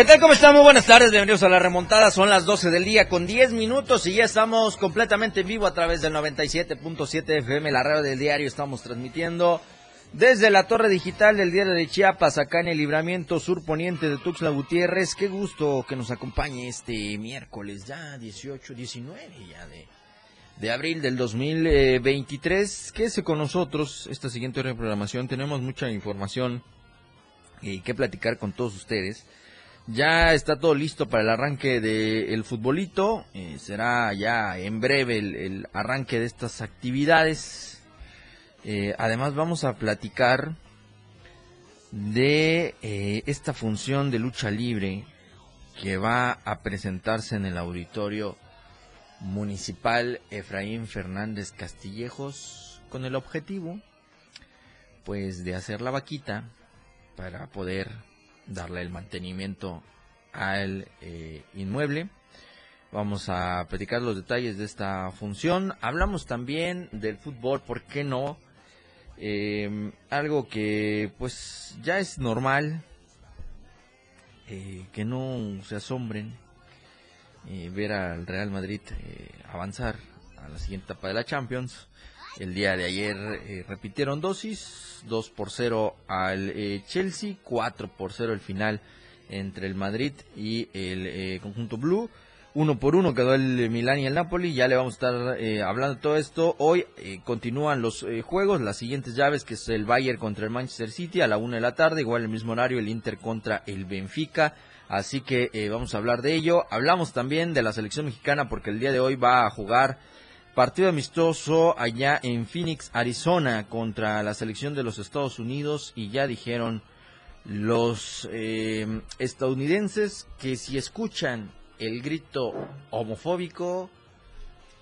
¿Qué tal? ¿Cómo están? Muy buenas tardes, bienvenidos a la remontada. Son las 12 del día con 10 minutos y ya estamos completamente en vivo a través del 97.7 FM, la radio del diario. Estamos transmitiendo desde la torre digital del diario de Chiapas, acá en el libramiento sur poniente de Tuxtla Gutiérrez. Qué gusto que nos acompañe este miércoles, ya 18, 19 ya de, de abril del 2023. Quédese con nosotros esta siguiente hora de programación. Tenemos mucha información y que platicar con todos ustedes. Ya está todo listo para el arranque del futbolito. Eh, será ya en breve el, arranque de estas actividades. Eh, además vamos a platicar de eh, esta función de lucha libre que va a presentarse en el auditorio municipal Efraín Fernández Castillejos con el objetivo pues de hacer la vaquita para poder darle el mantenimiento al eh, inmueble. Vamos a platicar los detalles de esta función. Hablamos también del fútbol, ¿por qué no? Em, algo que pues ya es normal, eh, que no se asombren eh, ver al Real Madrid avanzar a la siguiente etapa de la Champions. El día de ayer eh, repitieron dosis, 2 por 0 al eh, Chelsea, 4 por 0 el final entre el Madrid y el eh, conjunto blue. Uno por uno quedó el Milán y el Napoli. Ya le vamos a estar hablando de todo esto. Hoy continúan los juegos, las siguientes llaves, que es el Bayern contra el Manchester City a la una de la tarde, igual el mismo horario, el Inter contra el Benfica. Así que vamos a hablar de ello. Hablamos también de la selección mexicana porque el día de hoy va a jugar Partido amistoso allá en Phoenix, Arizona, contra la selección de los Estados Unidos y ya dijeron los eh, estadounidenses que si escuchan el grito homofóbico,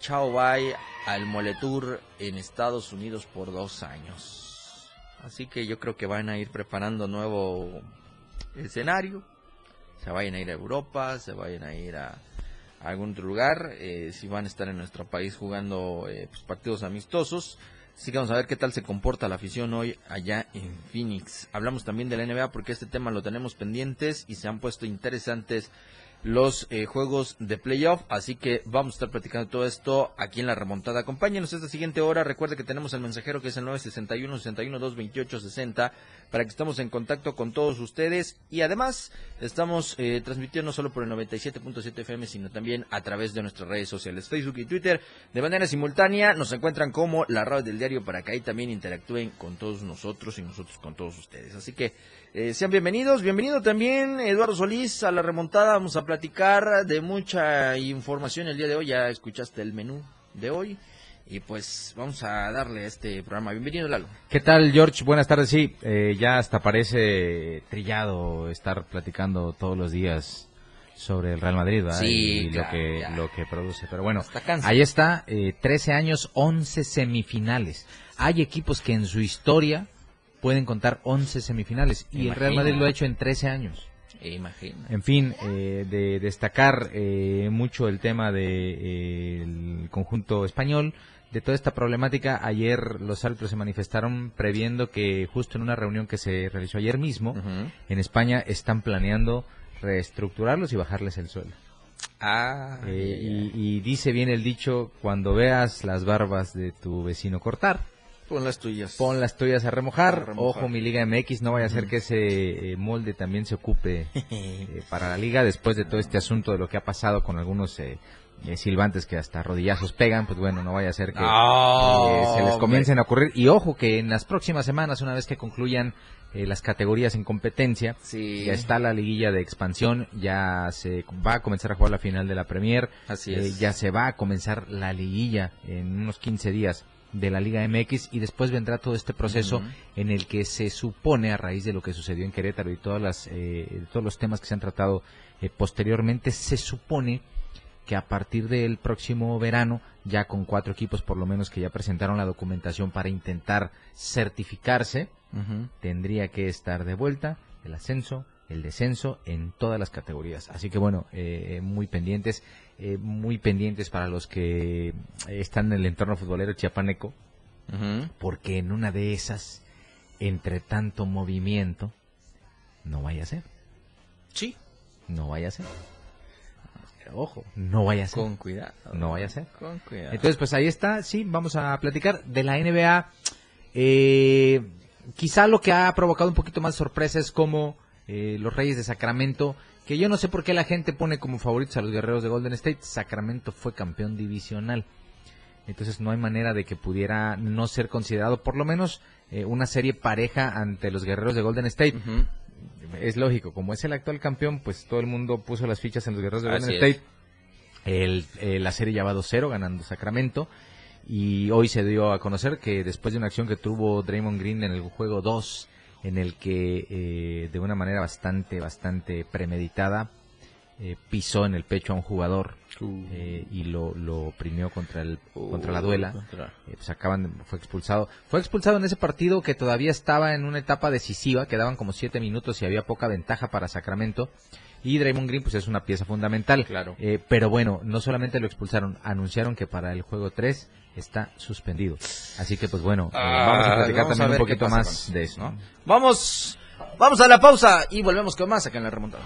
chao bye al Moletour en Estados Unidos por dos años. Así que yo creo que van a ir preparando nuevo escenario. Se vayan a ir a Europa, se vayan a ir a, algún otro lugar, eh, si van a estar en nuestro país jugando eh, pues, partidos amistosos. Así que vamos a ver qué tal se comporta la afición hoy allá en Phoenix. Hablamos también de la NBA porque este tema lo tenemos pendientes y se han puesto interesantes los eh, juegos de playoff. Así que vamos a estar platicando todo esto aquí en la remontada. Acompáñenos esta siguiente hora. Recuerde que tenemos el mensajero que es el 961 61 228 60 para que estemos en contacto con todos ustedes. Y además estamos eh, transmitiendo no solo por el 97.7 FM, sino también a través de nuestras redes sociales, Facebook y Twitter. De manera simultánea nos encuentran como la radio del diario para que ahí también interactúen con todos nosotros y nosotros con todos ustedes. Así que eh, sean bienvenidos. Bienvenido también Eduardo Solís a la remontada. Vamos a platicar de mucha información el día de hoy. Ya escuchaste el menú de hoy. Y pues vamos a darle a este programa. Bienvenido, Lalo. ¿Qué tal, George? Buenas tardes. Sí, eh, ya hasta parece trillado estar platicando todos los días sobre el Real Madrid y lo que lo que produce. Pero bueno, ahí está, eh, 13 años, 11 semifinales. Hay equipos que en su historia pueden contar 11 semifinales y el Real Madrid lo ha hecho en 13 años. Imagina. En fin, eh, de destacar eh, mucho el tema del de, conjunto español de toda esta problemática, ayer los árbitros se manifestaron previendo que justo en una reunión que se realizó ayer mismo, en España están planeando reestructurarlos y bajarles el sueldo. Ah, eh, y, y, dice bien el dicho, cuando veas las barbas de tu vecino cortar, Pon las tuyas. Pon las tuyas a remojar. Ojo, mi Liga MX, no vaya a ser que ese eh, molde también se ocupe eh, para la liga después de todo este asunto de lo que ha pasado con algunos eh, silbantes que hasta rodillazos pegan, pues bueno, no vaya a ser que se les comiencen a ocurrir. Y ojo que en las próximas semanas, una vez que concluyan eh, las categorías en competencia. Ya está la liguilla de expansión, ya se va a comenzar a jugar la final de la Premier. Así eh, ya se va a comenzar la liguilla en unos 15 días de la Liga MX y después vendrá todo este proceso en el que se supone a raíz de lo que sucedió en Querétaro y todas las, eh, todos los temas que se han tratado posteriormente, se supone que a partir del próximo verano, ya con cuatro equipos por lo menos que ya presentaron la documentación para intentar certificarse, tendría que estar de vuelta el ascenso, el descenso en todas las categorías. Así que bueno, eh, muy pendientes, eh, muy pendientes para los que están en el entorno futbolero chiapaneco, porque en una de esas, entre tanto movimiento, no vaya a ser. Sí. No vaya a ser ojo, no vaya a ser. Con cuidado. No vaya a ser. Con cuidado. Entonces, pues ahí está, sí, vamos a platicar de la NBA. Eh, quizá lo que ha provocado un poquito más sorpresa es como eh, los Reyes de Sacramento, que yo no sé por qué la gente pone como favoritos a los guerreros de Golden State. Sacramento fue campeón divisional. Entonces no hay manera de que pudiera no ser considerado por lo menos eh, una serie pareja ante los guerreros de Golden State es lógico, como es el actual campeón, pues todo el mundo puso las fichas en los guerreros de Golden State. El, eh, la serie ya va 2-0 ganando Sacramento. Y hoy se dio a conocer que después de una acción que tuvo Draymond Green en el juego 2, en el que eh, de una manera bastante, bastante premeditada eh, pisó en el pecho a un jugador uh. eh, y lo, lo oprimió contra el contra la duela. eh, pues acaban fue expulsado. Fue expulsado en ese partido que todavía estaba en una etapa decisiva quedaban como siete minutos y había poca ventaja para Sacramento. Y Draymond Green pues es una pieza fundamental. Claro. Pero bueno no solamente lo expulsaron anunciaron que para el juego 3 está suspendido así que pues bueno ah, vamos a platicar también un poquito más de eso ¿no? vamos vamos a la pausa y volvemos con más acá en la remontada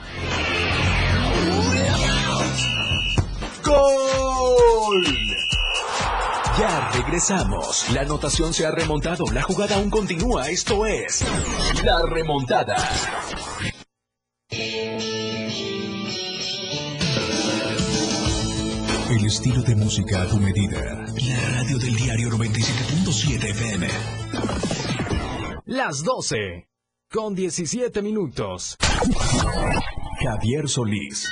¡Gol! Ya regresamos. La anotación se ha remontado. La jugada aún continúa. Esto es La Remontada. Estilo de música a tu medida. La radio del diario 97.7 FM. Las 12. Con 17 minutos. Javier Solís.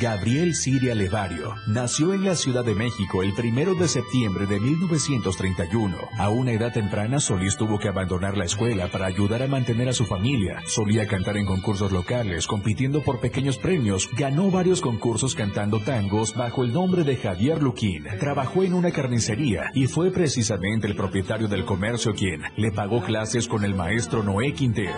Gabriel Siria Levario nació en la Ciudad de México el primero de septiembre de 1931. A una edad temprana, Solís tuvo que abandonar la escuela para ayudar a mantener a su familia. Solía cantar en concursos locales, compitiendo por pequeños premios. Ganó varios concursos cantando tangos bajo el nombre de Javier Luquín. Trabajó en una carnicería y fue precisamente el propietario del comercio quien le pagó clases con el maestro Noé Quintero.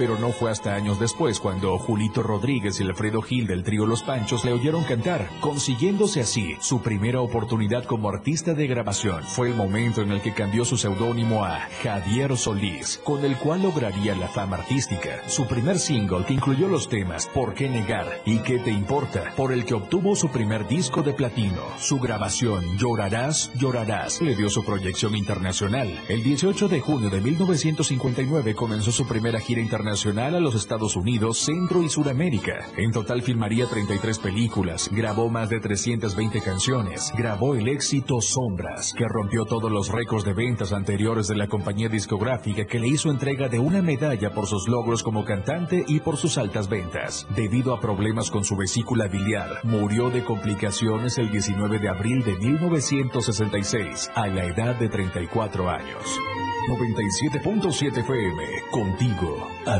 Pero no fue hasta años después cuando Julito Rodríguez y Alfredo Gil del trío Los Panchos le oyeron cantar, consiguiéndose así su primera oportunidad como artista de grabación. Fue el momento en el que cambió su seudónimo a Javier Solís, con el cual lograría la fama artística. Su primer single que incluyó los temas ¿Por qué negar? y ¿Qué te importa? por el que obtuvo su primer disco de platino. Su grabación Llorarás, llorarás le dio su proyección internacional. El 18 de junio de 1959 comenzó su primera gira internacional a los Estados Unidos, Centro y Sudamérica. En total filmaría 33 películas, grabó más de 320 canciones, grabó el éxito Sombras, que rompió todos los récords de ventas anteriores de la compañía discográfica que le hizo entrega de una medalla por sus logros como cantante y por sus altas ventas. Debido a problemas con su vesícula biliar, murió de complicaciones el 19 de abril de 1966, a la edad de 34 años. 97.7 FM, contigo, a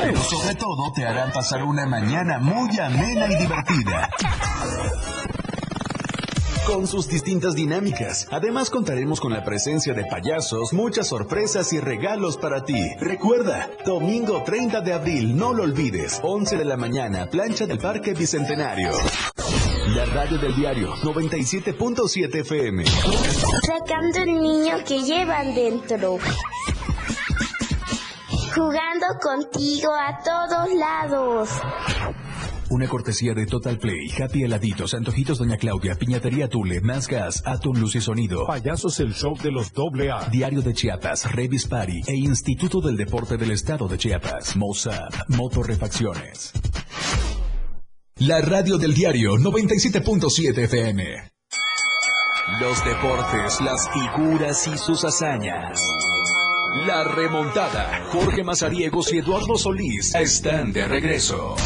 Pero sobre todo te harán pasar una mañana muy amena y divertida con sus distintas dinámicas. Además contaremos con la presencia de payasos, muchas sorpresas y regalos para ti. Recuerda, domingo 30 de abril, no lo olvides, 11 de la mañana, plancha del Parque Bicentenario. La radio del diario 97.7 FM. Sacando el niño que llevan dentro jugando contigo a todos lados. Una cortesía de Total Play, Happy Heladitos, Antojitos Doña Claudia, Piñatería Tule, Más Gas, Atom Luz y Sonido. Payasos el show de los doble A. Diario de Chiapas, Revis Party e Instituto del Deporte del Estado de Chiapas. Mossad, Motorrefacciones. La radio del diario 97.7 FM. Los deportes, las figuras y sus hazañas. La remontada. Jorge Mazariegos y Eduardo Solís están de regreso.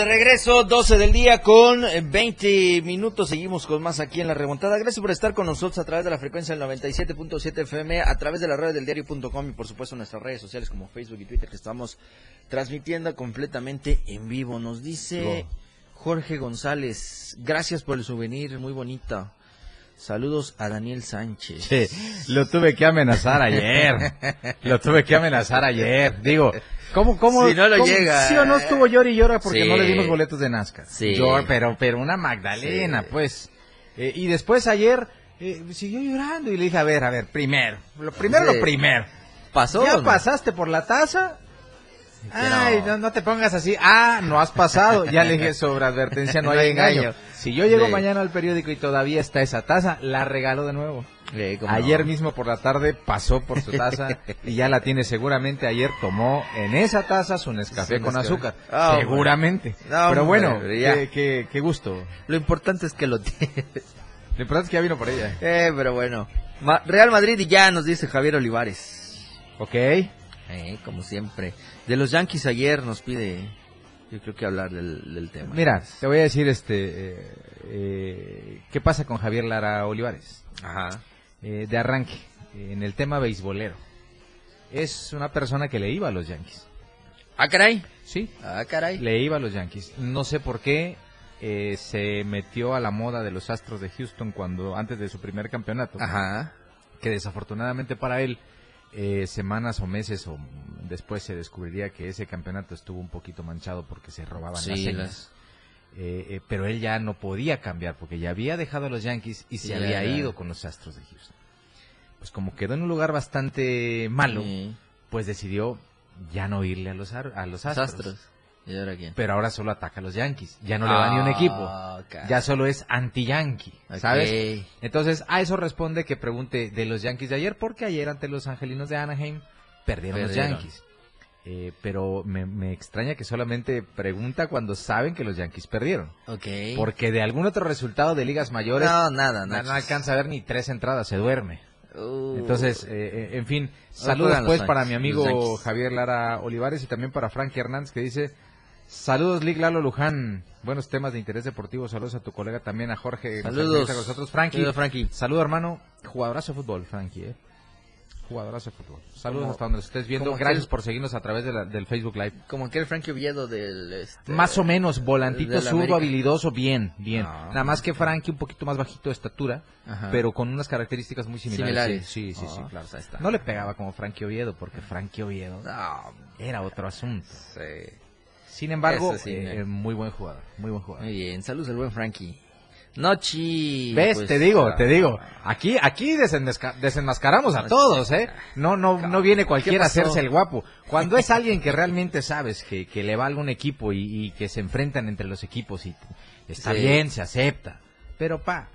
De regreso, 12 del día con 20 minutos. Seguimos con más aquí en la remontada. Gracias por estar con nosotros a través de la frecuencia del 97.7 FM, a través de la red del diario.com y por supuesto nuestras redes sociales como Facebook y Twitter que estamos transmitiendo completamente en vivo. Nos dice Jorge González, gracias por el souvenir, muy bonito. Saludos a Daniel Sánchez. Sí, lo tuve que amenazar ayer. lo tuve que amenazar ayer. Digo, ¿Cómo, cómo? Si no lo llega. Sí o no estuvo llora y llora porque no le dimos boletos de Nazca. Sí. pero, pero una Magdalena, pues. Eh, y después ayer eh, siguió llorando y le dije, a ver, a ver, primero. Lo primero, lo primero. ¿Pasó? ¿Ya pasaste por la taza? Ay, no. te pongas así. Ah, no has pasado. Ya le dije sobre advertencia, no hay engaño. Si yo llego mañana al periódico y todavía está esa taza, la regalo de nuevo. Ayer mismo por la tarde pasó por su taza y ya la tiene seguramente. Ayer tomó en esa taza su Nescafé con azúcar. Ah, seguramente. Pero bueno, qué, gusto. Lo importante es que lo tiene. Lo importante es que ya vino por ella. Eh, pero bueno. Real Madrid y ya nos dice Javier Olivares. Ok. Eh, como siempre. De los Yankees ayer nos pide, yo creo que hablar del, tema. Mira, te voy a decir este, eh, eh, ¿qué pasa con Javier Lara Olivares? Ajá. de arranque, en el tema beisbolero. Es una persona que le iba a los Yankees. Ah, caray. Sí. Ah, caray. Le iba a los Yankees. No sé por qué se metió a la moda de los Astros de Houston cuando antes de su primer campeonato. Ajá. Que desafortunadamente para él eh, semanas o meses o después se descubriría que ese campeonato estuvo un poquito manchado porque se robaban las señas. Eh, eh, pero él ya no podía cambiar porque ya había dejado a los Yankees y se había ido con los Astros de Houston. Pues como quedó en un lugar bastante malo, pues decidió ya no irle a los, a los Astros. Pero ahora solo ataca a los Yankees. Ya no le va ni un equipo. Ah, ya solo es anti-Yankee. ¿Sabes? Entonces, a eso responde que pregunte de los Yankees de ayer, porque ayer ante los Angelinos de Anaheim perdieron, los Yankees. Eh, pero me, extraña que solamente pregunta cuando saben que los Yankees perdieron. Porque de algún otro resultado de ligas mayores no, nada, no, alcanza a ver ni tres entradas, se duerme. Uh. Entonces, eh, eh, en fin, saludos pues para mi amigo Javier Lara Olivares y también para Frank Hernández que dice, Saludos, Lig Lalo Luján. Buenos temas de interés deportivo. Saludos a tu colega también, a Jorge. Saludos. a nosotros, Frankie. Saludos, Frankie. Saludos, hermano. Jugadorazo de fútbol, Frankie, ¿eh? Jugadorazo de fútbol. Saludos hasta donde estés viendo. Gracias por seguirnos a través del Facebook Live. Como que el Frankie Oviedo del... Este, más o menos, volantito zurdo, habilidoso, bien, bien. Nada más que Frankie un poquito más bajito de estatura, pero con unas características muy similares. Sí, sí, sí, ah, claro. Pues no le pegaba como Frankie Oviedo, porque Frankie Oviedo era otro asunto. Sí. Sin embargo, eh, muy buen jugador, muy buen jugador. Muy bien, saludos al buen Frankie. Nochi. ¿Ves? Pues, te digo, ah, te digo. Aquí, aquí desenmascaramos a todos, ¿eh? No, no, no viene cualquiera a hacerse el guapo. Cuando es alguien que realmente sabes que, que le va a algún equipo y, que se enfrentan entre los equipos y está bien, se acepta. Pero pa,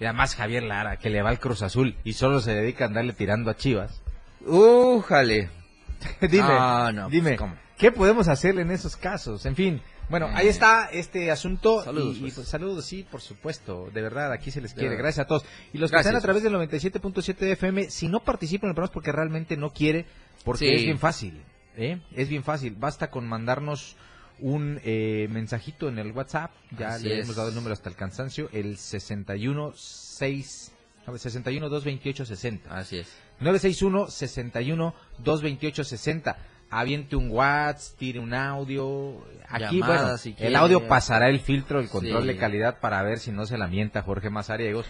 y además Javier Lara, que le va al Cruz Azul y solo se dedica a andarle tirando a Chivas. ¡Újale! dime, dime. ¿Cómo? ¿Qué podemos hacer en esos casos? En fin, bueno, ahí está este asunto. Saludos. Y, pues, saludos, sí, por supuesto. De verdad, aquí se les quiere. Gracias a todos. Y los que están a través del 97.7 FM, si no participan en el programa es porque realmente no quiere, porque es bien fácil. ¿eh? Es bien fácil. Basta con mandarnos un eh, mensajito en el WhatsApp. Ya le hemos dado el número hasta el cansancio. El 61 6 61 228 60. Así es. 961 61 228 60 aviente un WhatsApp, tire un audio. Aquí, bueno, el audio pasará el filtro, el control de calidad para ver si no se lamenta Jorge Mazariegos,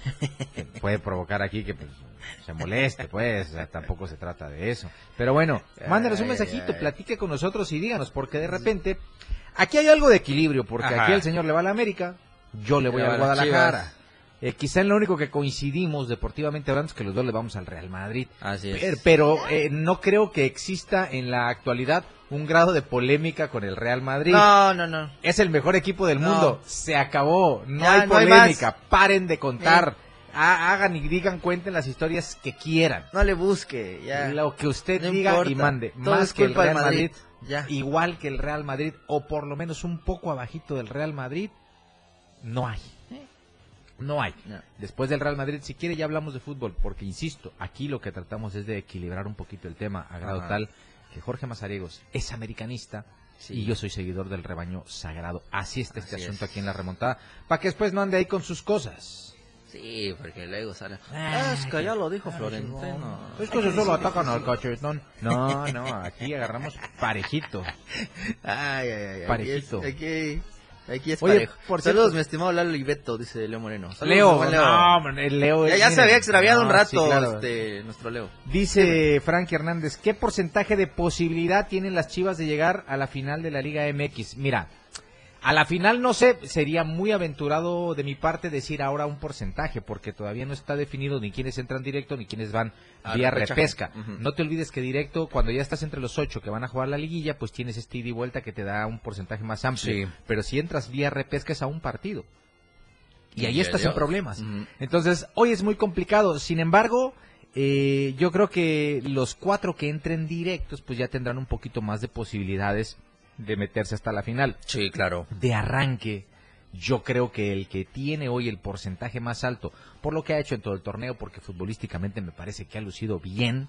que puede provocar aquí que pues, se moleste, pues, tampoco se trata de eso. Pero bueno, mándenos un mensajito, platique con nosotros y díganos, porque de repente, aquí hay algo de equilibrio, porque aquí el señor le va a la América, yo le voy a Guadalajara. Eh, quizá en lo único que coincidimos deportivamente hablando es que los dos le vamos al Real Madrid. Así es. Pero, eh, no creo que exista en la actualidad un grado de polémica con el Real Madrid. No, no, no. Es el mejor equipo del mundo. Se acabó. No hay polémica. Paren de contar. Hagan y digan, cuenten las historias que quieran. No le busque. Ya. Lo que usted diga y mande. más que el Real Madrid. ya. Igual que el Real Madrid. O por lo menos un poco abajito del Real Madrid. No hay. No hay. Después del Real Madrid, si quiere ya hablamos de fútbol, porque insisto, aquí lo que tratamos es de equilibrar un poquito el tema, a grado tal que Jorge Mazariegos es americanista y yo soy seguidor del rebaño sagrado. Así está este asunto aquí en la remontada, para que después no ande ahí con sus cosas. Sí, porque luego sale. Ah, es que ya lo dijo Florentino. Es que solo atacan al cachetón. No, no, aquí agarramos parejito. Ay, ay, ay. Parejito. Aquí, Aquí es Oye, Por Saludos, mi estimado Lalo Ibeto, dice Leo Moreno. Leo, No, el Leo ya, se había extraviado un rato este, nuestro Leo. Dice Frankie Hernández, ¿qué porcentaje de posibilidad tienen las Chivas de llegar a la final de la Liga MX? Mira, a la final no sé, sería muy aventurado de mi parte decir ahora un porcentaje, porque todavía no está definido ni quiénes entran directo ni quiénes van vía repesca. No te olvides que directo, cuando ya estás entre los ocho que van a jugar la liguilla, pues tienes este ida y vuelta que te da un porcentaje más amplio. Pero si entras vía repesca es a un partido. Y ahí estás en problemas. Entonces, hoy es muy complicado. Sin embargo, eh, yo creo que los cuatro que entren directos, pues ya tendrán un poquito más de posibilidades de meterse hasta la final. Sí, claro. De arranque, yo creo que el que tiene hoy el porcentaje más alto, por lo que ha hecho en todo el torneo, porque futbolísticamente me parece que ha lucido bien,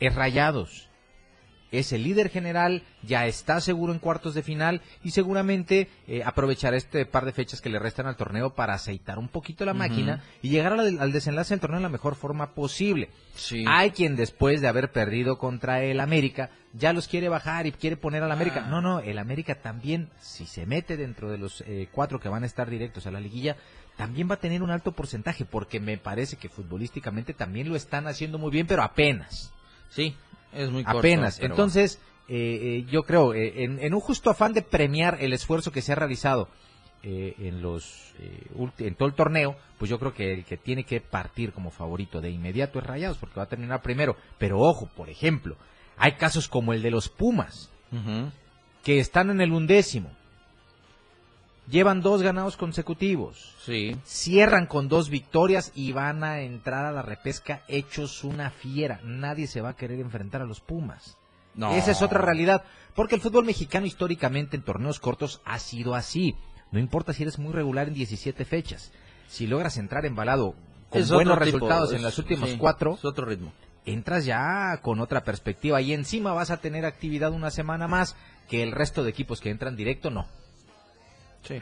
es Rayados es el líder general, ya está seguro en cuartos de final y seguramente eh, aprovechará este par de fechas que le restan al torneo para aceitar un poquito la máquina y llegar al, desenlace del torneo de la mejor forma posible. Hay quien después de haber perdido contra el América ya los quiere bajar y quiere poner al América. Ah. No, no, el América también, si se mete dentro de los eh, cuatro que van a estar directos a la liguilla, también va a tener un alto porcentaje porque me parece que futbolísticamente también lo están haciendo muy bien, pero apenas. Sí, es muy Apenas. Entonces, eh, eh, yo creo, eh, en, un justo afán de premiar el esfuerzo que se ha realizado en los en todo el torneo, pues yo creo que el que tiene que partir como favorito de inmediato es Rayados, porque va a terminar primero. Pero ojo, por ejemplo, hay casos como el de los Pumas, que están en el undécimo. Llevan dos ganados consecutivos. Sí. Cierran con dos victorias y van a entrar a la repesca hechos una fiera. Nadie se va a querer enfrentar a los Pumas. No. Esa es otra realidad. Porque el fútbol mexicano históricamente en torneos cortos ha sido así. No importa si eres muy regular en 17 fechas. Si logras entrar embalado con buenos resultados en las últimas cuatro. Es otro ritmo. Entras ya con otra perspectiva y encima vas a tener actividad una semana más que el resto de equipos que entran directo no.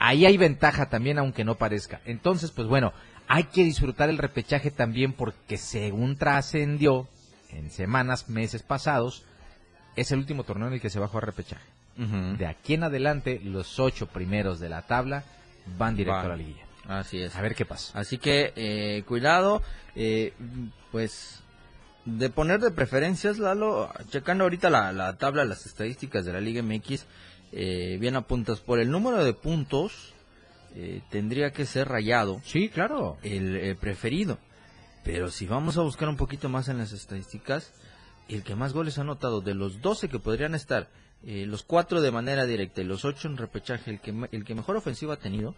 Ahí hay ventaja también, aunque no parezca. Entonces, pues bueno, hay que disfrutar el repechaje también porque según trascendió en semanas, meses pasados, es el último torneo en el que se va a jugar repechaje. De aquí en adelante, los ocho primeros de la tabla van directo a la liguilla. Así es. A ver qué pasa. Así que, eh, cuidado, eh, pues, de poner de preferencias, Lalo, checando ahorita la, la tabla, las estadísticas de la Liga MX, eh, bien apuntas, por el número de puntos, eh, tendría que ser rayado. Sí, claro. El, preferido. Pero si vamos a buscar un poquito más en las estadísticas, el que más goles ha anotado de los 12 que podrían estar, eh, los 4 de manera directa y los 8 en repechaje, el que, el que mejor ofensiva ha tenido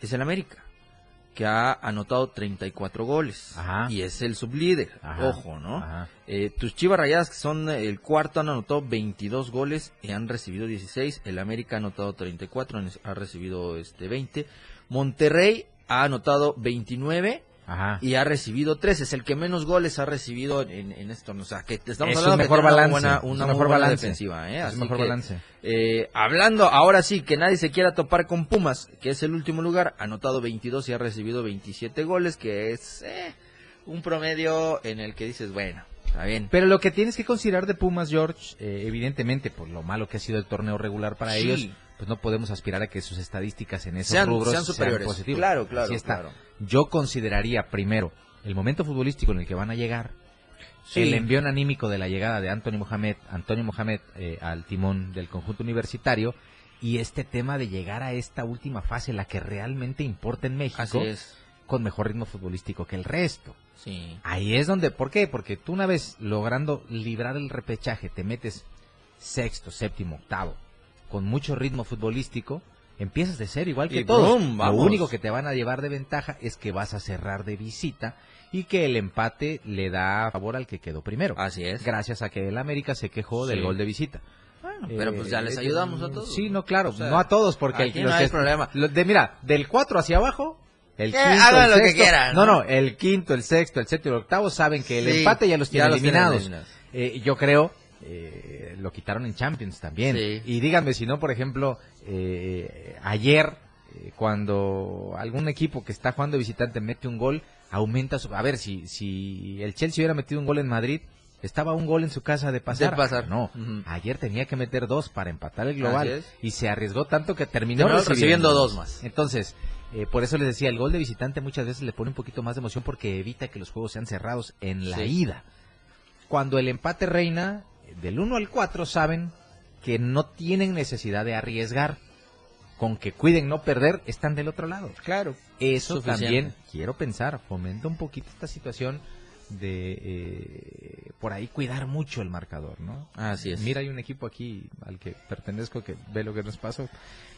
es el América que ha anotado 34 goles y es el sublíder. Ojo, ¿no? Eh, tus Chivas Rayadas, que son el cuarto, han anotado 22 goles y han recibido 16. El América ha anotado 34, ha recibido este 20. Monterrey ha anotado 29 y ha recibido tres. Es el que menos goles ha recibido en, en esto. O sea, que estamos hablando de mejor balance, una, una mejor balance. defensiva. ¿eh? mejor balance. Eh, hablando ahora sí, que nadie se quiera topar con Pumas, que es el último lugar, ha anotado 22 y ha recibido 27 goles, que es eh, un promedio en el que dices, bueno, Está bien. Pero lo que tienes que considerar de Pumas, George, eh, evidentemente, por lo malo que ha sido el torneo regular para ellos, pues no podemos aspirar a que sus estadísticas en esos rubros sean, superiores. positivas. Claro, claro, claro. Yo consideraría primero el momento futbolístico en el que van a llegar, el envión anímico de la llegada de Antonio Mohamed, Antonio Mohamed eh, al timón del conjunto universitario y este tema de llegar a esta última fase, la que realmente importa en México, con mejor ritmo futbolístico que el resto. Sí. Ahí es donde, ¿por qué? Porque tú una vez logrando librar el repechaje, te metes sexto, séptimo, octavo, con mucho ritmo futbolístico, empiezas de ser igual que todos. Lo único que te van a llevar de ventaja es que vas a cerrar de visita y que el empate le da favor al que quedó primero. Así es. Gracias a que el América se quejó del gol de visita. Bueno, pero pues ya les eh, ayudamos a todos. Sí, no, claro, no a todos porque aquí no hay problema. de, mira, del 4 hacia abajo el quinto, el lo que quieran. ¿no? no, el quinto, el sexto, el séptimo, el octavo saben que el empate ya los tiene eliminados. Eh, yo creo eh, lo quitaron en Champions también. Y díganme si no, por ejemplo, eh, ayer, eh, cuando algún equipo que está jugando visitante mete un gol, aumenta su... A ver, si, si el Chelsea hubiera metido un gol en Madrid, estaba un gol en su casa de pasar. De pasar. No, ayer tenía que meter dos para empatar el global. Y se arriesgó tanto que terminó, recibiendo, dos más. Entonces, eh, por eso les decía, el gol de visitante muchas veces le pone un poquito más de emoción porque evita que los juegos sean cerrados en la ida. Cuando el empate reina, del 1 al 4 saben que no tienen necesidad de arriesgar. Con que cuiden no perder, están del otro lado. Claro. Eso también, quiero pensar, fomenta un poquito esta situación de eh, por ahí cuidar mucho el marcador, ¿no? Así es. Mira, hay un equipo aquí al que pertenezco que ve lo que nos pasó.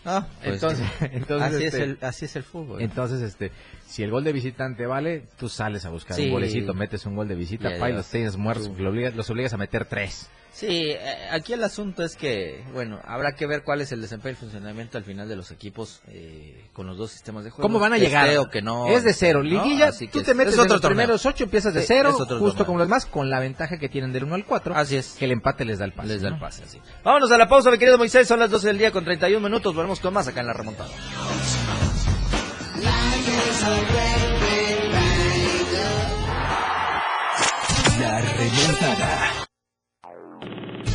Ah, pues entonces, entonces así, es este, el, así es el fútbol. Entonces, este, si el gol de visitante vale, tú sales a buscar un golecito, metes un gol de visita, pa, y los tienes muertos, los obligas a meter tres. Sí, eh, aquí el asunto es que, bueno, habrá que ver cuál es el desempeño y funcionamiento al final de los equipos eh, con los dos sistemas de juego. ¿Cómo van a llegar? que no. Es de cero. Liguilla, tú te metes en los primeros ocho, empiezas de cero, justo como los demás, con la ventaja que tienen del 1 al 4. Así es. Que el empate les da el pase. Les da el pase, así. Vámonos a la pausa, mi querido Moisés. Son las 12 del día con 31 minutos. Volvemos con más acá en la remontada. La remontada.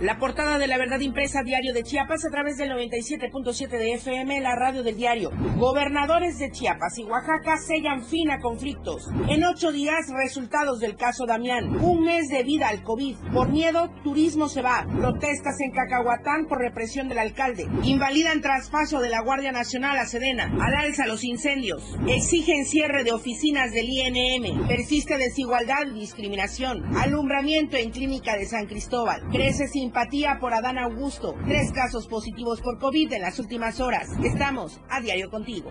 La portada de la verdad impresa diario de Chiapas a través del 97.7 de FM, la radio del diario. Gobernadores de Chiapas y Oaxaca sellan fin a conflictos. En ocho días, resultados del caso Damián. Un mes de vida al COVID. Por miedo, turismo se va. Protestas en Cacahuatán por represión del alcalde. Invalidan traspaso de la Guardia Nacional a Sedena. Al alza los incendios. Exigen cierre de oficinas del INM. Persiste desigualdad y discriminación. Alumbramiento en clínica de San Cristóbal. Crece sin simpatía por Adán Augusto. Tres casos positivos por COVID en las últimas horas. Estamos a diario contigo.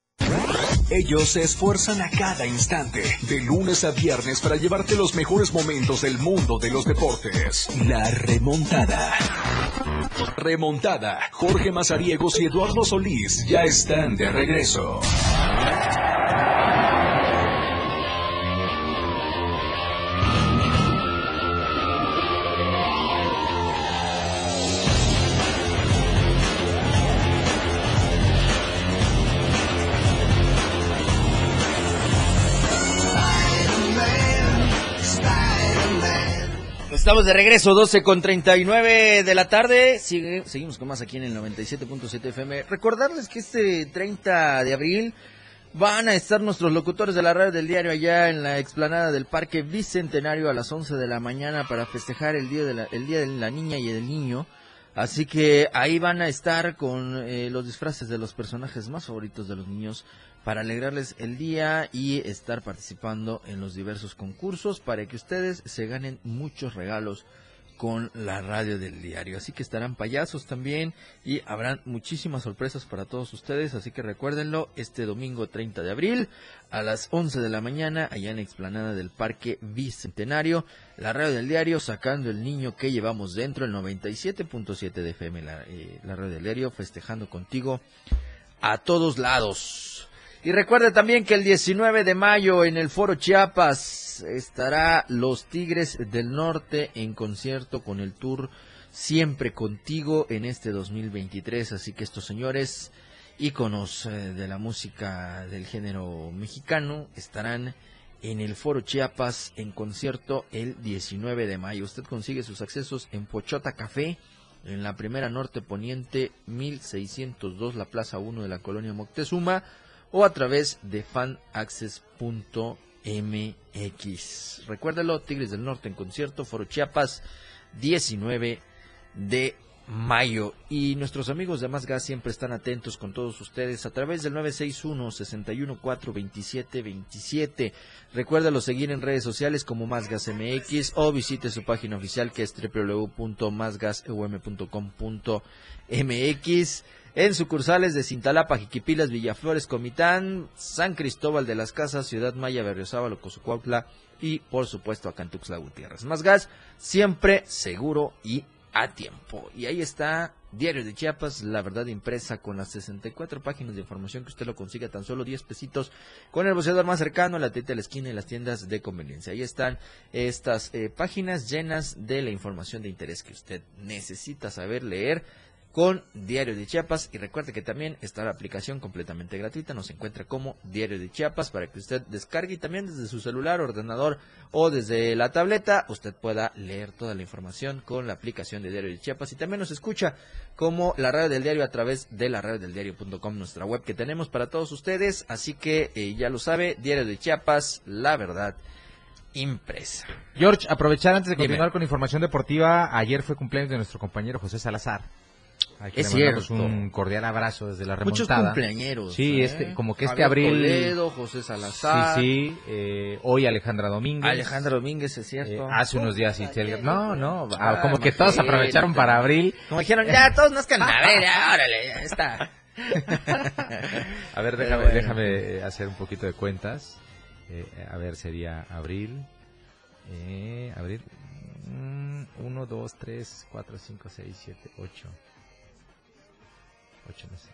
Ellos se esfuerzan a cada instante, de lunes a viernes, para llevarte los mejores momentos del mundo de los deportes. La remontada. Remontada. Jorge Mazariegos y Eduardo Solís ya están de regreso. Estamos de regreso, 12 con 39 de la tarde. Sigue, seguimos con más aquí en el 97.7 FM. Recordarles que este 30 de abril van a estar nuestros locutores de la radio del diario allá en la explanada del Parque Bicentenario a las 11 de la mañana para festejar el Día de la, el día de la Niña y del Niño. Así que ahí van a estar con eh, los disfraces de los personajes más favoritos de los niños para alegrarles el día y estar participando en los diversos concursos para que ustedes se ganen muchos regalos con la radio del diario. Así que estarán payasos también y habrán muchísimas sorpresas para todos ustedes. Así que recuérdenlo este domingo 30 de abril a las 11 de la mañana allá en la explanada del Parque Bicentenario. La radio del diario sacando el niño que llevamos dentro, el 97.7 de FM, la, eh, la radio del diario festejando contigo a todos lados. Y recuerde también que el 19 de mayo en el Foro Chiapas estará Los Tigres del Norte en concierto con el tour Siempre contigo en este 2023. Así que estos señores, íconos eh, de la música del género mexicano, estarán en el Foro Chiapas en concierto el 19 de mayo. Usted consigue sus accesos en Pochota Café, en la primera norte poniente 1602, la Plaza 1 de la colonia Moctezuma o a través de fanaccess.mx. Recuérdalo, Tigres del Norte en concierto, Foro Chiapas, 19 de mayo. Y nuestros amigos de Más Gas siempre están atentos con todos ustedes a través del 961-614-2727. Recuérdalo seguir en redes sociales como Más Gas MX o visite su página oficial que es www.másgaseum.com.mx en sucursales de Cintalapa, Jiquipilas, Villaflores, Comitán, San Cristóbal de las Casas, Ciudad Maya, Berriozábal, Cozucuautla y por supuesto a Cantuxla Gutiérrez. Más gas, siempre seguro y a tiempo. Y ahí está Diario de Chiapas, la verdad impresa con las 64 páginas de información que usted lo consiga tan solo 10 pesitos con el boceador más cercano, la teta de la esquina y las tiendas de conveniencia. Ahí están estas eh, páginas llenas de la información de interés que usted necesita saber leer con Diario de Chiapas. Y recuerde que también está la aplicación completamente gratuita, nos encuentra como Diario de Chiapas para que usted descargue y también desde su celular, ordenador o desde la tableta usted pueda leer toda la información con la aplicación de Diario de Chiapas. Y también nos escucha como la radio del diario a través de la radio del diario.com, nuestra web que tenemos para todos ustedes, así que eh, ya lo sabe, Diario de Chiapas, la verdad impresa. George, aprovechar antes de continuar con información deportiva, ayer fue cumpleaños de nuestro compañero José Salazar es cierto. un cordial abrazo desde la remontada. Muchos cumpleaños. Sí, este, como que este abril. Toledo, José Salazar. Sí, sí. Eh, hoy Alejandra Domínguez. Alejandra Domínguez, es cierto. Eh, hace unos días y No, no. Ah, como que todos aprovecharon para abril. Como dijeron, ya todos nos can... A ver, ya, órale, ya está. a ver, déjame, déjame hacer un poquito de cuentas. Eh, a ver, sería abril. Eh, abril. 1, 2, 3, 4, 5, 6, 7, 8. 8 meses.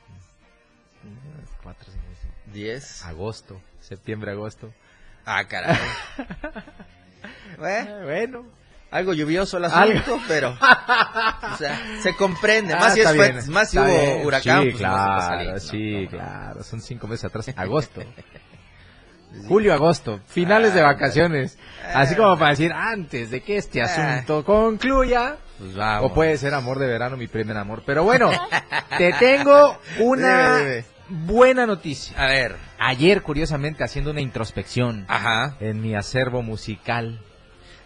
4, 10. Agosto, septiembre, agosto. Ah, caray. bueno, algo lluvioso el asunto, pero o sea, se comprende. Ah, más si, es, más si hubo huracán. Sí, pues claro, sí, claro. Son cinco meses atrás. Agosto. Julio, agosto, finales de vacaciones. Así como para decir, antes de que este asunto concluya, pues o puede ser amor de verano, mi primer amor. Pero bueno, te tengo una buena noticia. A ver. Ayer, curiosamente, haciendo una introspección Ajá. en mi acervo musical.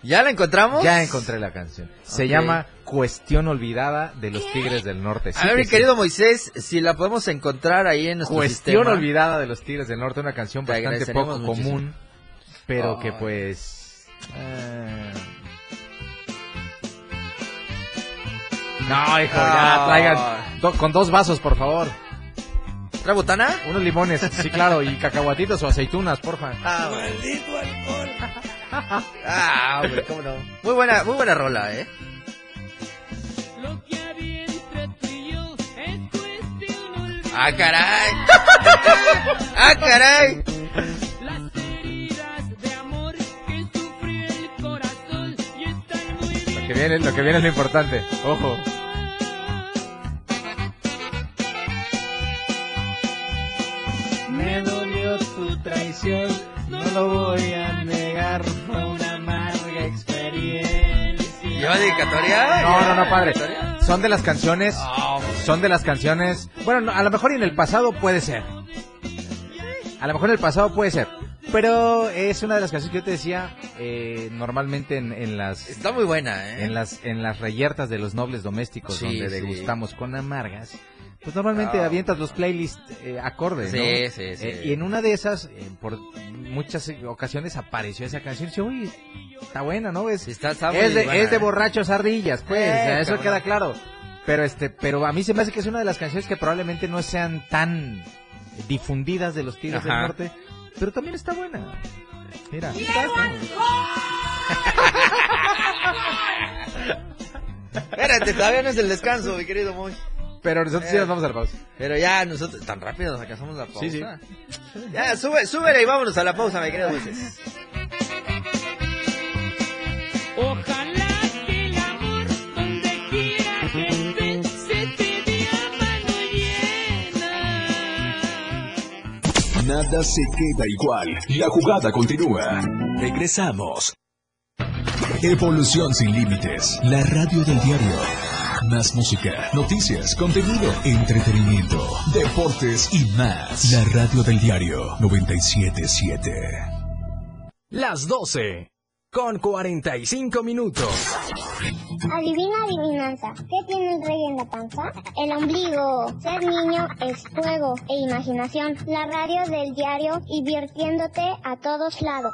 ¿Ya la encontramos? Ya encontré la canción. Se llama Cuestión Olvidada de los Tigres del Norte. a ver, mi querido Moisés, si la podemos encontrar ahí en nuestro Cuestión Olvidada de los Tigres del Norte, una canción bastante poco común, pero que pues... Eh, no, hijo, ya traigan con dos vasos, por favor. ¿Otra botana? Unos limones, sí, claro, y cacahuatitos o aceitunas, porfa. Ah, maldito alcohol. Ah, hombre, cómo no. Muy buena, muy buena rola, ¿eh? ¡Ah, caray! ¡Ah, caray! Lo que viene, lo que viene es lo importante. Ojo. Me dolió tu traición, no lo voy a negar, fue una amarga experiencia. ¿Lleva dedicatoria? No, no, no, padre. Son de las canciones, ah, son de las canciones, bueno, a lo mejor en el pasado puede ser. A lo mejor en el pasado puede ser. Pero es una de las canciones que yo te decía, eh, normalmente en, las... Está muy buena, ¿eh? En las, en las reyertas de los nobles domésticos, donde degustamos con amargas pues normalmente ah. avientas los playlists eh, acordes, ¿no? Sí, sí, sí. Eh, y en una de esas, eh, por muchas ocasiones apareció esa canción. Y uy, está buena, ¿no? Es, está, es, de, es de borrachos ardillas, pues, eso queda claro. Pero este, pero a mí se me hace que es una de las canciones que probablemente no sean tan difundidas de los Tigres del Norte, pero también está buena. Mira. Espérate, todavía no es el descanso, mi querido Moy. Pero nosotros sí nos vamos a la pausa. Pero ya nosotros, tan rápido nos alcanzamos la pausa. Sí, sí. Ya, sube, súbele y vámonos a la pausa, mi querido Moisés. Ojalá que el amor donde quiera que estés se te dé mano llena. Nada se queda igual. La jugada continúa. Regresamos. Evolución sin límites. La radio del diario. Más música, noticias, contenido, entretenimiento, deportes y más. La radio del diario 977. Las 12 con 45 minutos. Adivina adivinanza. ¿Qué tiene el rey en la panza? El ombligo. Ser niño es juego e imaginación. La radio del diario y virtiéndote a todos lados.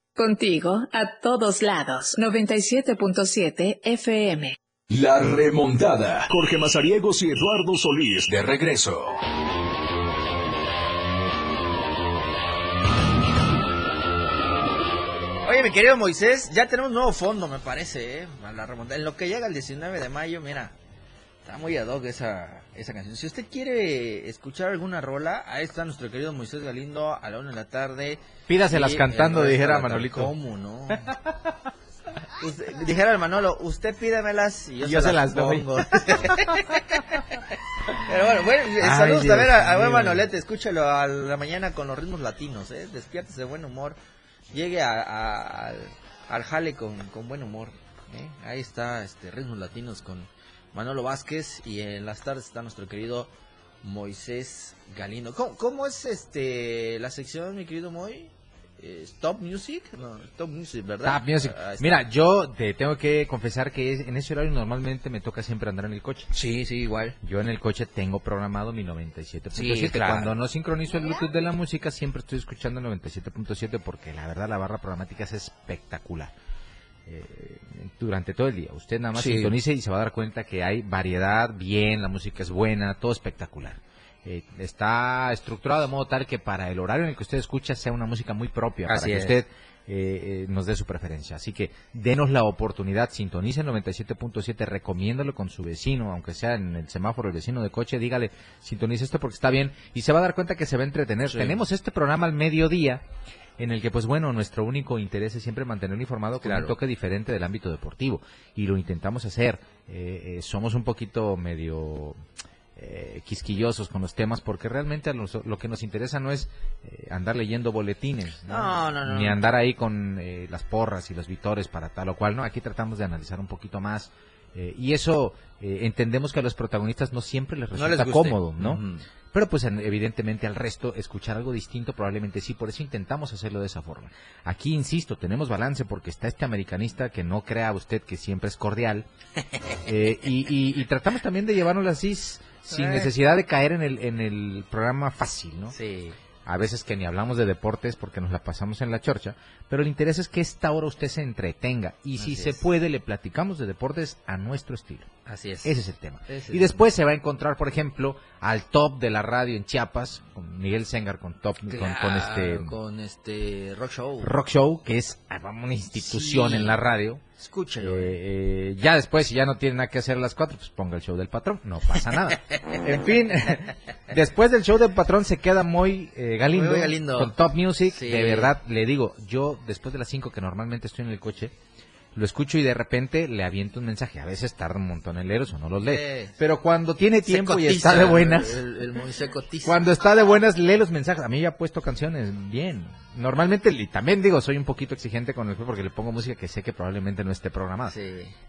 Contigo a todos lados. 97.7 FM. La remontada. Jorge Mazariegos y Eduardo Solís de regreso. Oye, mi querido Moisés, ya tenemos un nuevo fondo, me parece, ¿eh? la remontada. En lo que llega el 19 de mayo, mira, está muy ad hoc esa, esa canción. Si usted quiere escuchar alguna rola, ahí está nuestro querido Moisés Galindo a la una de la tarde. Pídaselas cantando, dijera Manolito. ¿Cómo no? dijera el Manolo, usted pídemelas y yo, se, las, pongo. Pero bueno, bueno saludos a ver a, buen Manolete, escúchelo a la mañana con los ritmos latinos, ¿eh? despiértese de buen humor, llegue a, al jale con, con buen humor. ¿eh? Ahí está, este, ritmos latinos con Manolo Vázquez y en las tardes está nuestro querido Moisés Galindo. ¿Cómo, es este la sección, mi querido Moy? ¿Stop Music? No, Stop Music, ¿verdad? Stop Music. Mira, yo te tengo que confesar que en ese horario normalmente me toca siempre andar en el coche. Sí, sí, igual. Yo en el coche tengo programado mi 97.7. Sí, Cuando no sincronizo el Bluetooth de la música, siempre estoy escuchando el 97.7 porque la verdad la barra programática es espectacular. Eh, durante todo el día. Usted nada más sintonice y se va a dar cuenta que hay variedad, bien, la música es buena, todo espectacular. Eh, está estructurado de modo tal que para el horario en el que usted escucha sea una música muy propia, para que usted eh, nos dé su preferencia. Así que denos la oportunidad, sintonicen 97.7, recomiéndalo con su vecino, aunque sea en el semáforo el vecino de coche, dígale, sintonice esto porque está bien y se va a dar cuenta que se va a entretener. Tenemos este programa al mediodía en el que, pues bueno, nuestro único interés es siempre mantenerlo informado con un toque diferente del ámbito deportivo. Y lo intentamos hacer. Eh, eh, somos un poquito medio eh, quisquillosos con los temas porque realmente lo que nos interesa no es andar leyendo boletines ni andar ahí con las porras y los vitores para tal o cual no. Aquí tratamos de analizar un poquito más y eso entendemos que a los protagonistas no siempre les resulta cómodo no pero pues evidentemente al resto escuchar algo distinto probablemente sí, por eso intentamos hacerlo de esa forma. Aquí, insisto, tenemos balance porque está este americanista que no crea usted que siempre es cordial eh, y, tratamos también de llevarnos así sin eh. necesidad de caer en el, en el programa fácil, ¿no? Sí a veces que ni hablamos de deportes porque nos la pasamos en la chorcha, pero el interés es que esta hora usted se entretenga y si se puede le platicamos de deportes a nuestro estilo. Así es. Ese es el tema. y después se va a encontrar, por ejemplo, al top de la radio en Chiapas, con Miguel Sengar, con top, con, este... Con este Rock Show. Rock Show, que es ah, una institución en la radio Escúchalo. Eh, eh, ya después, si ya no tiene nada que hacer a las cuatro, pues ponga el show del patrón. No pasa nada. en fin, después del show del patrón se queda muy, eh, Galindo, con Top Music. De verdad, le digo, yo después de las cinco que normalmente estoy en el coche, lo escucho y de repente le aviento un mensaje. A veces tarda un montón en leeros o no los lee. Pero cuando tiene tiempo y está de buenas, cuando está de buenas, lee los mensajes. A mí ya ha puesto canciones bien. Normalmente, y también digo, soy un poquito exigente con el porque le pongo música que sé que probablemente no esté programada.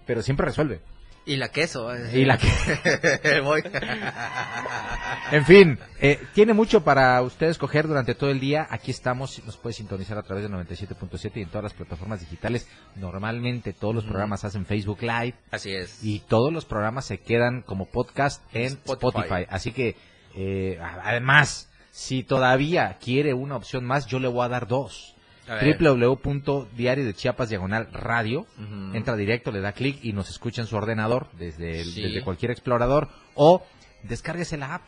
Pero siempre resuelve. Y la queso. Y la queso. en fin, eh, tiene mucho para ustedes coger durante todo el día. Aquí estamos, nos puede sintonizar a través de 97.7 y en todas las plataformas digitales. Normalmente todos los programas hacen Facebook Live. Así es. Y todos los programas se quedan como podcast en Spotify. Así que, eh, además, si todavía quiere una opción más, yo le voy a dar dos www.diario de Chiapas diagonal radio. Entra directo, le da clic y nos escucha en su ordenador desde, desde cualquier explorador. O descárguese la app.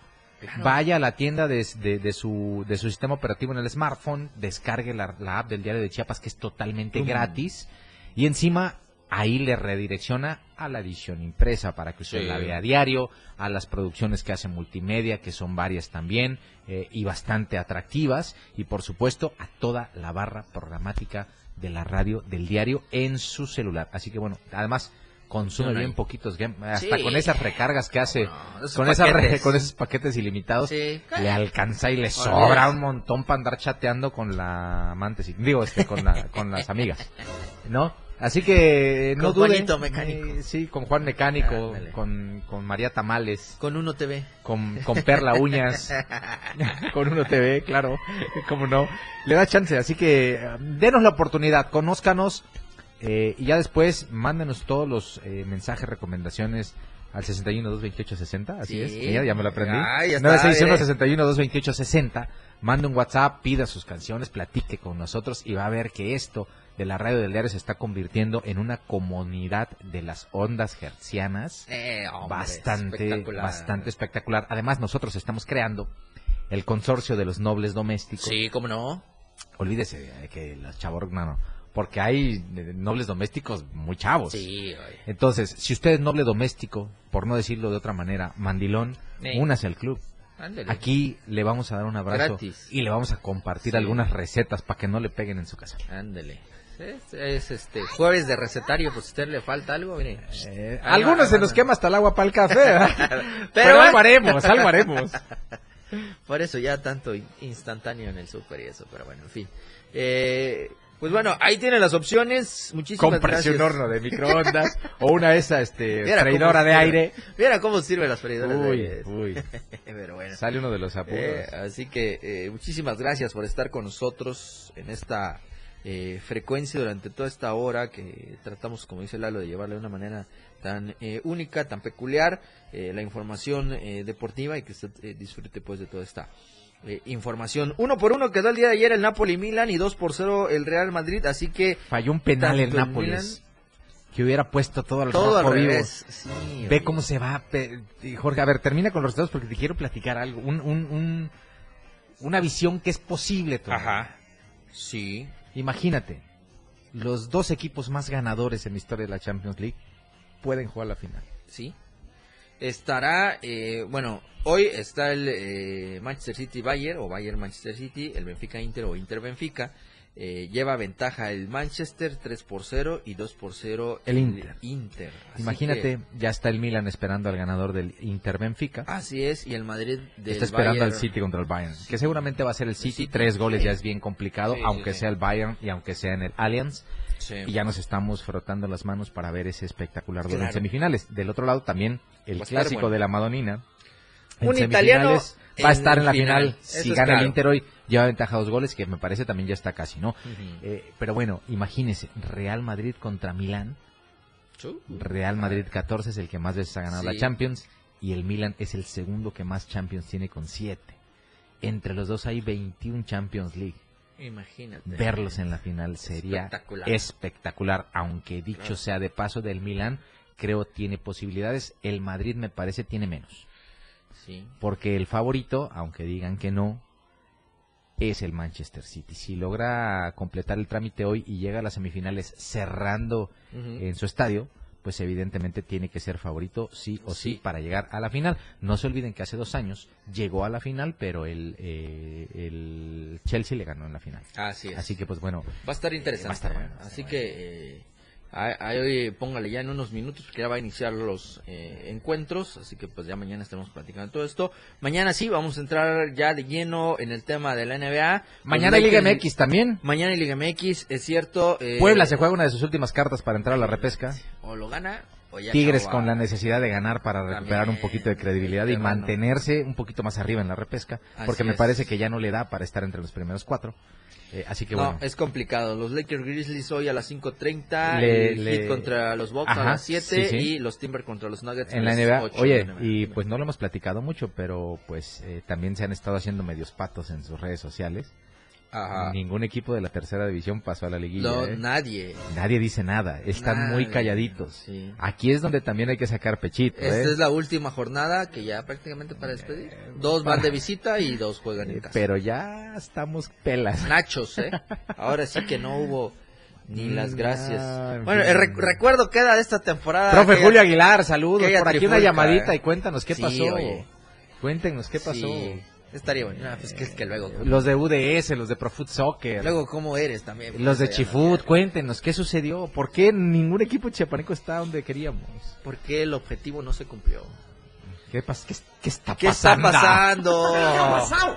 Vaya a la tienda de, de, su, de su sistema operativo en el smartphone, descargue la, app del Diario de Chiapas que es totalmente gratis. Y encima ahí le redirecciona a la edición impresa para que usted la vea a diario, a las producciones que hace multimedia, que son varias también eh, y bastante atractivas, y por supuesto a toda la barra programática de la radio del diario en su celular. Así que bueno, además consume bien poquitos hasta con esas recargas que hace, con, esas con esos paquetes ilimitados, le alcanza y le sobra un montón para andar chateando con la amante, digo, este, con, la, con las amigas, ¿no? Así que no con Juanito Mecánico. Eh, sí, con Juan Mecánico, con, con, María Tamales. Con Uno TV. Con, con Perla Uñas. con Uno TV, claro. Como no. Le da chance. Así que denos la oportunidad, conózcanos. Eh, y ya después mándenos todos los eh, mensajes, recomendaciones al 61 228 60. Así es. Mira, ya me lo aprendí. Ah, 961 61 228 60. Mande un WhatsApp, pida sus canciones, platique con nosotros y va a ver que esto de la radio del diario se está convirtiendo en una comunidad de las ondas hercianas eh, bastante, espectacular. bastante espectacular. Además, nosotros estamos creando el consorcio de los nobles domésticos. Sí, ¿cómo no? Olvídese que los chavos, no, no, porque hay nobles domésticos muy chavos. Sí, Entonces, si usted es noble doméstico, por no decirlo de otra manera, mandilón, únase al club. Aquí le vamos a dar un abrazo y le vamos a compartir algunas recetas para que no le peguen en su casa. Ándele. Es, este jueves de recetario, pues si usted le falta algo, mire. Eh, algunos se nos quema hasta el agua para el café, pero, algo haremos, algo haremos. Por eso ya tanto instantáneo en el súper y eso, pero bueno, en fin. Eh, pues bueno, ahí tiene las opciones. Muchísimas Comprese un horno de microondas o una esa este, freidora de aire. Mira cómo sirven las freidoras de aire. Uy, Pero bueno. Sale uno de los apuros. Eh, así que muchísimas gracias por estar con nosotros en esta eh, frecuencia durante toda esta hora que tratamos, como dice Lalo, de llevarle de una manera tan eh, única, tan peculiar, eh, la información deportiva y que usted disfrute pues de toda esta información. Uno por uno quedó el día de ayer el Napoli Milan y dos por cero el Real Madrid, así que... Falló un penal el Nápoles. que hubiera puesto todo al todo al revés. Ve cómo se va. Jorge, a ver, termina con los resultados porque te quiero platicar algo. Un, una visión que es posible. Ajá. Sí. Imagínate, los dos equipos más ganadores en la historia de la Champions League pueden jugar la final. Sí. Estará, eh, bueno, hoy está el eh, Manchester City Bayern o Bayern Manchester City, el Benfica Inter o Inter Benfica. Eh, lleva ventaja el Manchester 3 por 0 y 2 por 0 el, Inter. Imagínate, ya está el Milan esperando al ganador del Inter Benfica. Así es, y el Madrid del está esperando al City contra el Bayern, que seguramente va a ser el City, tres goles ya es bien complicado, aunque sea el Bayern y aunque sea en el Allianz. Y ya nos estamos frotando las manos para ver ese espectacular duelo en semifinales. Del otro lado también el clásico de la Madonina. Un italiano va a estar en la final. si gana el Inter hoy, lleva ventaja dos goles, que me parece también ya está casi, ¿no? Eh, pero bueno, imagínese, Real Madrid contra Milán. Real Madrid 14 es el que más veces ha ganado la Champions y el Milan es el segundo que más Champions tiene con 7. Entre los dos hay 21 Champions League. Imagínate. Verlos en la final sería espectacular, aunque dicho sea de paso del Milan, creo tiene posibilidades, el Madrid me parece tiene menos. Porque el favorito, aunque digan que no, es el Manchester City. Si logra completar el trámite hoy y llega a las semifinales cerrando en su estadio, pues evidentemente tiene que ser favorito sí o sí. para llegar a la final. No se olviden que hace dos años llegó a la final, pero el, eh, el Chelsea le ganó en la final. Así es. Así que pues bueno. Va a estar interesante. ¿eh? Así que... Eh, Ahí, póngale ya en unos minutos porque ya va a iniciar los eh, encuentros, así que pues ya mañana estemos platicando todo esto. Mañana sí, vamos a entrar ya de lleno en el tema de la NBA. Mañana Liga MX también. Mañana Liga MX, es cierto. Eh, Puebla se juega una de sus últimas cartas para entrar a la repesca. O lo gana Tigres con la necesidad de ganar para recuperar un poquito de credibilidad y mantenerse un poquito más arriba en la repesca, porque me parece que ya no le da para estar entre los primeros cuatro. Eh, así que no, es complicado. Los Lakers Grizzlies hoy a las 5.30, el Heat contra los Bucks a las 7 y los Timber contra los Nuggets en la NBA. Oye, y pues no lo hemos platicado mucho, pero pues eh, también se han estado haciendo medios patos en sus redes sociales Ningún equipo de la tercera división pasó a la liguilla. No, ¿eh? nadie. Nadie dice nada. Están muy calladitos. Aquí es donde también hay que sacar pechito. Esta ¿eh? es la última jornada que ya prácticamente para despedir. Eh, dos van de visita y dos juegan en casa. Pero ya estamos pelas. Nachos, ¿eh? Ahora sí que no hubo ni las gracias. bueno, recuerdo queda de esta temporada. Profe Julio Aguilar, saludos. Por aquí una llamadita y cuéntanos qué pasó. Cuéntenos qué pasó. Estaría bueno. pues que es que luego. Los de UDS, los de Profut Soccer. Luego, ¿cómo eres también? Los de Chifut, cuéntenos, ¿qué sucedió? ¿Por qué ningún equipo chiapaneco está donde queríamos? ¿Por qué el objetivo no se cumplió? ¿Qué, pasa? ¿Qué, está pasando? ¿Qué está pasando? ¿Qué ha pasado?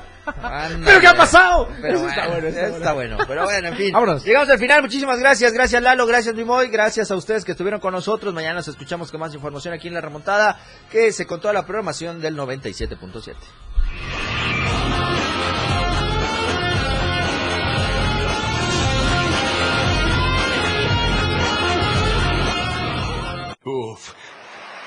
¿Pero qué ha pasado? Pero bueno, está bueno, está, bueno. Pero bueno, en fin. Vámonos. Llegamos al final. Muchísimas gracias. Gracias, Lalo. Gracias, Mimoy. Gracias a ustedes que estuvieron con nosotros. Mañana nos escuchamos con más información aquí en La Remontada, que se con toda la programación del 97.7. Oof.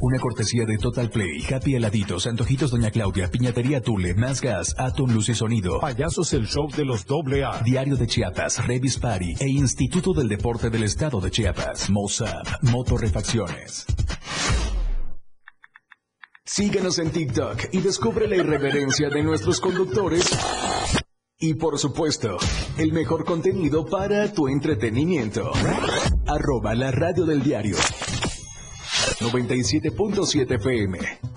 Una cortesía de Total Play, Happy Heladitos, Antojitos Doña Claudia, Piñatería Tule, Más Gas, Atom Luz y Sonido, Payasos el Show de los AA, Diario de Chiapas, Revis Party e Instituto del Deporte del Estado de Chiapas, Mossad, Motorrefacciones. Síguenos en TikTok y descubre la irreverencia de nuestros conductores. Y por supuesto, el mejor contenido para tu entretenimiento. Arroba la radio del diario. 97.7 FM.